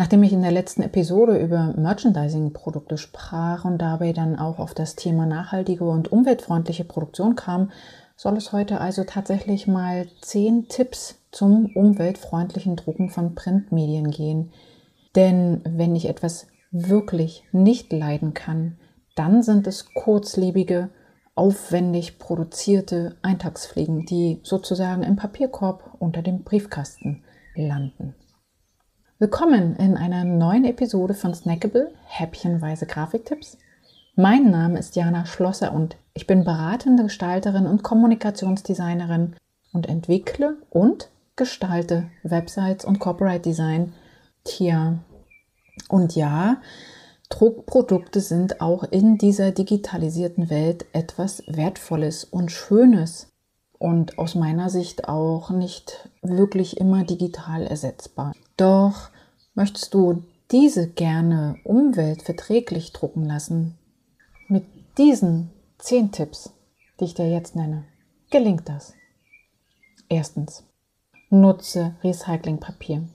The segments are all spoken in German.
Nachdem ich in der letzten Episode über Merchandising-Produkte sprach und dabei dann auch auf das Thema nachhaltige und umweltfreundliche Produktion kam, soll es heute also tatsächlich mal zehn Tipps zum umweltfreundlichen Drucken von Printmedien gehen. Denn wenn ich etwas wirklich nicht leiden kann, dann sind es kurzlebige, aufwendig produzierte Eintagsfliegen, die sozusagen im Papierkorb unter dem Briefkasten landen. Willkommen in einer neuen Episode von Snackable Häppchenweise Grafiktipps. Mein Name ist Jana Schlosser und ich bin beratende Gestalterin und Kommunikationsdesignerin und entwickle und gestalte Websites und Corporate Design. Tja, und ja, Druckprodukte sind auch in dieser digitalisierten Welt etwas Wertvolles und Schönes und aus meiner Sicht auch nicht wirklich immer digital ersetzbar. Doch möchtest du diese gerne umweltverträglich drucken lassen, mit diesen zehn Tipps, die ich dir jetzt nenne, gelingt das. Erstens, nutze Recyclingpapier.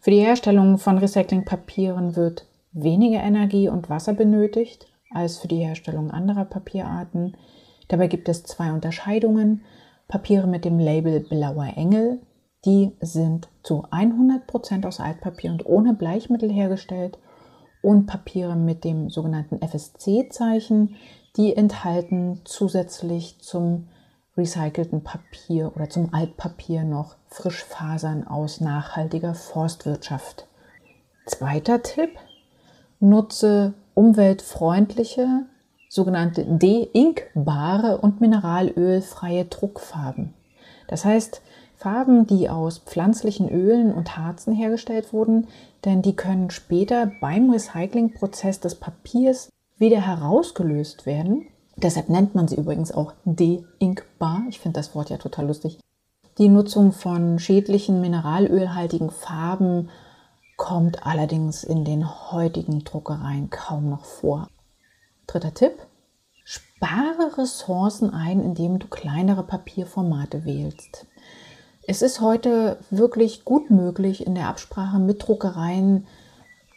Für die Herstellung von Recyclingpapieren wird weniger Energie und Wasser benötigt als für die Herstellung anderer Papierarten. Dabei gibt es zwei Unterscheidungen. Papiere mit dem Label Blauer Engel, die sind zu 100% aus Altpapier und ohne Bleichmittel hergestellt. Und Papiere mit dem sogenannten FSC-Zeichen, die enthalten zusätzlich zum recycelten Papier oder zum Altpapier noch Frischfasern aus nachhaltiger Forstwirtschaft. Zweiter Tipp, nutze umweltfreundliche sogenannte de-inkbare und mineralölfreie Druckfarben. Das heißt, Farben, die aus pflanzlichen Ölen und Harzen hergestellt wurden, denn die können später beim Recyclingprozess des Papiers wieder herausgelöst werden. Deshalb nennt man sie übrigens auch de-inkbar. Ich finde das Wort ja total lustig. Die Nutzung von schädlichen mineralölhaltigen Farben kommt allerdings in den heutigen Druckereien kaum noch vor. Dritter Tipp. Spare Ressourcen ein, indem du kleinere Papierformate wählst. Es ist heute wirklich gut möglich, in der Absprache mit Druckereien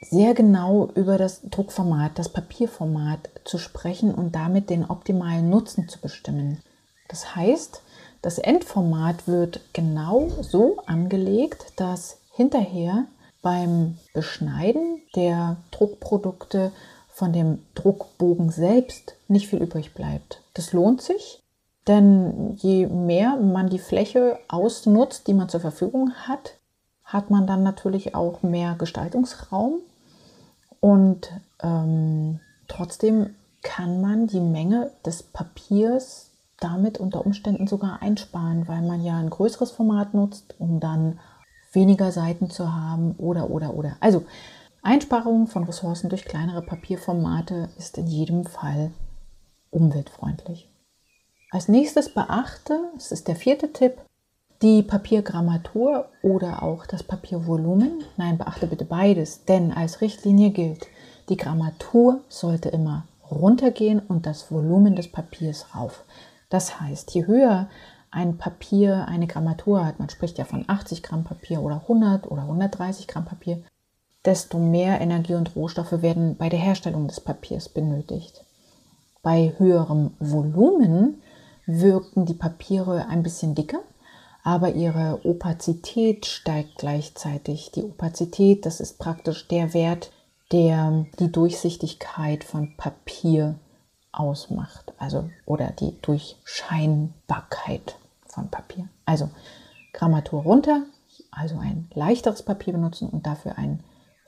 sehr genau über das Druckformat, das Papierformat zu sprechen und damit den optimalen Nutzen zu bestimmen. Das heißt, das Endformat wird genau so angelegt, dass hinterher beim Beschneiden der Druckprodukte von dem Druckbogen selbst nicht viel übrig bleibt. Das lohnt sich, denn je mehr man die Fläche ausnutzt, die man zur Verfügung hat, hat man dann natürlich auch mehr Gestaltungsraum und ähm, trotzdem kann man die Menge des Papiers damit unter Umständen sogar einsparen, weil man ja ein größeres Format nutzt, um dann weniger Seiten zu haben oder oder oder. Also Einsparung von Ressourcen durch kleinere Papierformate ist in jedem Fall umweltfreundlich. Als nächstes beachte, das ist der vierte Tipp, die Papiergrammatur oder auch das Papiervolumen. Nein, beachte bitte beides, denn als Richtlinie gilt, die Grammatur sollte immer runtergehen und das Volumen des Papiers rauf. Das heißt, je höher ein Papier eine Grammatur hat, man spricht ja von 80 Gramm Papier oder 100 oder 130 Gramm Papier, desto mehr Energie und Rohstoffe werden bei der Herstellung des Papiers benötigt. Bei höherem Volumen wirken die Papiere ein bisschen dicker, aber ihre Opazität steigt gleichzeitig. Die Opazität, das ist praktisch der Wert, der die Durchsichtigkeit von Papier ausmacht, also oder die Durchscheinbarkeit von Papier. Also Grammatur runter, also ein leichteres Papier benutzen und dafür ein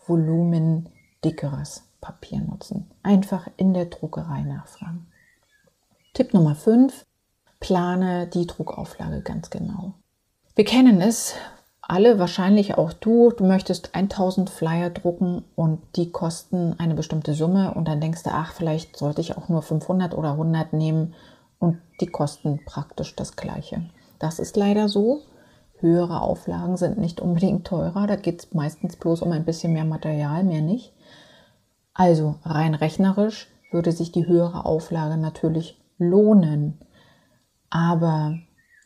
Volumen dickeres Papier nutzen. Einfach in der Druckerei nachfragen. Tipp Nummer 5. Plane die Druckauflage ganz genau. Wir kennen es alle, wahrscheinlich auch du. Du möchtest 1000 Flyer drucken und die kosten eine bestimmte Summe und dann denkst du, ach, vielleicht sollte ich auch nur 500 oder 100 nehmen und die kosten praktisch das gleiche. Das ist leider so höhere Auflagen sind nicht unbedingt teurer. Da geht es meistens bloß um ein bisschen mehr Material, mehr nicht. Also rein rechnerisch würde sich die höhere Auflage natürlich lohnen. Aber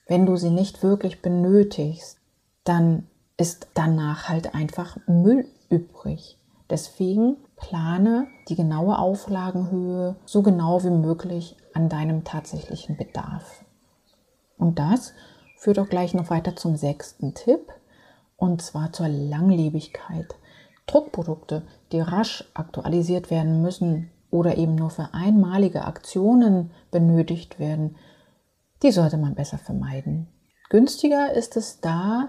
wenn du sie nicht wirklich benötigst, dann ist danach halt einfach Müll übrig. Deswegen plane die genaue Auflagenhöhe so genau wie möglich an deinem tatsächlichen Bedarf. Und das führt auch gleich noch weiter zum sechsten Tipp, und zwar zur Langlebigkeit. Druckprodukte, die rasch aktualisiert werden müssen oder eben nur für einmalige Aktionen benötigt werden, die sollte man besser vermeiden. Günstiger ist es da,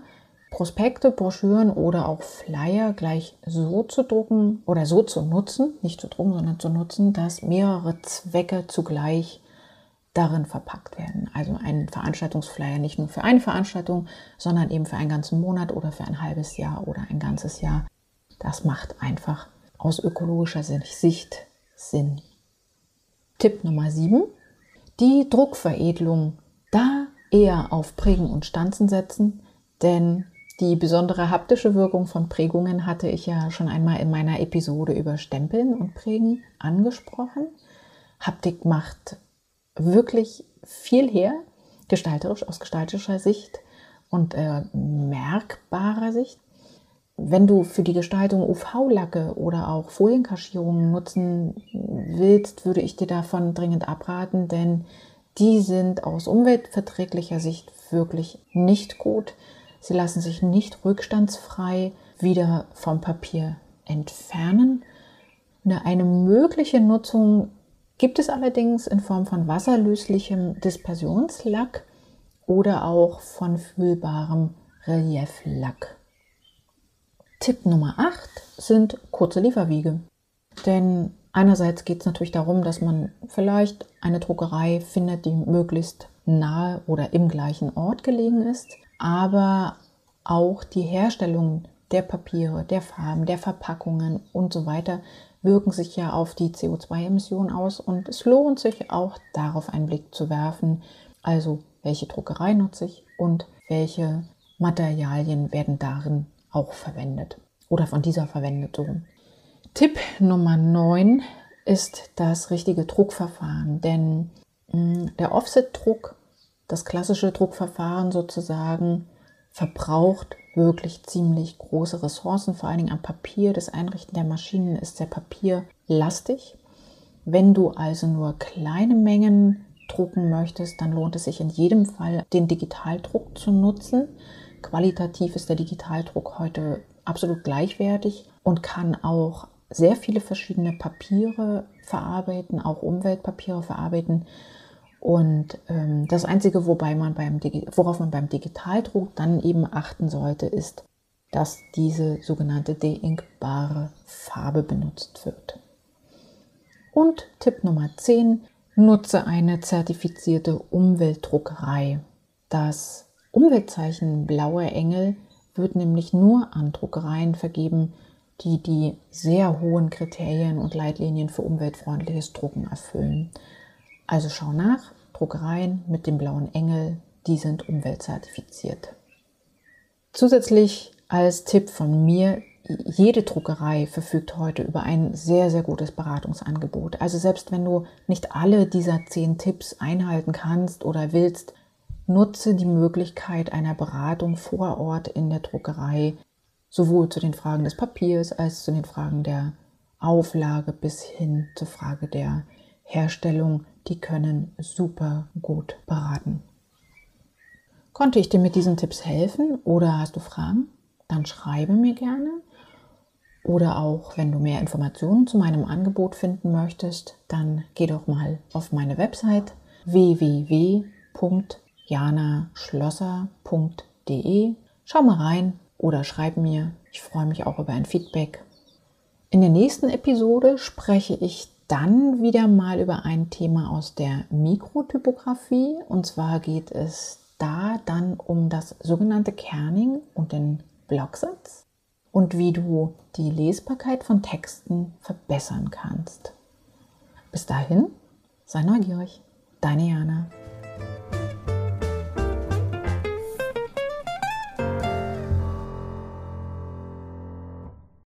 Prospekte, Broschüren oder auch Flyer gleich so zu drucken oder so zu nutzen, nicht zu drucken, sondern zu nutzen, dass mehrere Zwecke zugleich darin verpackt werden. Also ein Veranstaltungsflyer nicht nur für eine Veranstaltung, sondern eben für einen ganzen Monat oder für ein halbes Jahr oder ein ganzes Jahr. Das macht einfach aus ökologischer Sicht Sinn. Tipp Nummer 7. Die Druckveredelung. Da eher auf Prägen und Stanzen setzen, denn die besondere haptische Wirkung von Prägungen hatte ich ja schon einmal in meiner Episode über Stempeln und Prägen angesprochen. Haptik macht wirklich viel her, gestalterisch aus gestalterischer Sicht und äh, merkbarer Sicht. Wenn du für die Gestaltung UV-Lacke oder auch Folienkaschierungen nutzen willst, würde ich dir davon dringend abraten, denn die sind aus umweltverträglicher Sicht wirklich nicht gut. Sie lassen sich nicht rückstandsfrei wieder vom Papier entfernen. Eine mögliche Nutzung gibt es allerdings in Form von wasserlöslichem Dispersionslack oder auch von fühlbarem Relieflack. Tipp Nummer 8 sind kurze Lieferwege. Denn einerseits geht es natürlich darum, dass man vielleicht eine Druckerei findet, die möglichst nahe oder im gleichen Ort gelegen ist aber auch die Herstellung der Papiere, der Farben, der Verpackungen und so weiter wirken sich ja auf die CO2-Emissionen aus und es lohnt sich auch darauf einen Blick zu werfen, also welche Druckerei nutze ich und welche Materialien werden darin auch verwendet oder von dieser verwendet. Tipp Nummer 9 ist das richtige Druckverfahren, denn mh, hm, der Offset-Druck das klassische Druckverfahren sozusagen verbraucht wirklich ziemlich große Ressourcen, vor allen Dingen am Papier. Das Einrichten der Maschinen ist sehr papierlastig. Wenn du also nur kleine Mengen drucken möchtest, dann lohnt es sich in jedem Fall, den Digitaldruck zu nutzen. Qualitativ ist der Digitaldruck heute absolut gleichwertig und kann auch sehr viele verschiedene Papiere verarbeiten, auch Umweltpapiere verarbeiten. Und ähm, das Einzige, wobei man beim worauf man beim Digitaldruck dann eben achten sollte, ist, dass diese sogenannte deinkbare Farbe benutzt wird. Und Tipp Nummer 10, nutze eine zertifizierte Umweltdruckerei. Das Umweltzeichen Blauer Engel wird nämlich nur an Druckereien vergeben, die die sehr hohen Kriterien und Leitlinien für umweltfreundliches Drucken erfüllen. Also schau nach, Druckereien mit dem blauen Engel, die sind umweltzertifiziert. Zusätzlich als Tipp von mir, jede Druckerei verfügt heute über ein sehr, sehr gutes Beratungsangebot. Also selbst wenn du nicht alle dieser zehn Tipps einhalten kannst oder willst, nutze die Möglichkeit einer Beratung vor Ort in der Druckerei, sowohl zu den Fragen des Papiers als zu den Fragen der Auflage bis hin zur Frage der Herstellung, die können super gut beraten. Konnte ich dir mit diesen Tipps helfen oder hast du Fragen? Dann schreibe mir gerne. Oder auch, wenn du mehr Informationen zu meinem Angebot finden möchtest, dann geh doch mal auf meine Website www.janaschlosser.de. Schau mal rein oder schreib mir. Ich freue mich auch über ein Feedback. In der nächsten Episode spreche ich dann wieder mal über ein Thema aus der Mikrotypografie. Und zwar geht es da dann um das sogenannte Kerning und den Blocksatz und wie du die Lesbarkeit von Texten verbessern kannst. Bis dahin, sei neugierig. Deine Jana.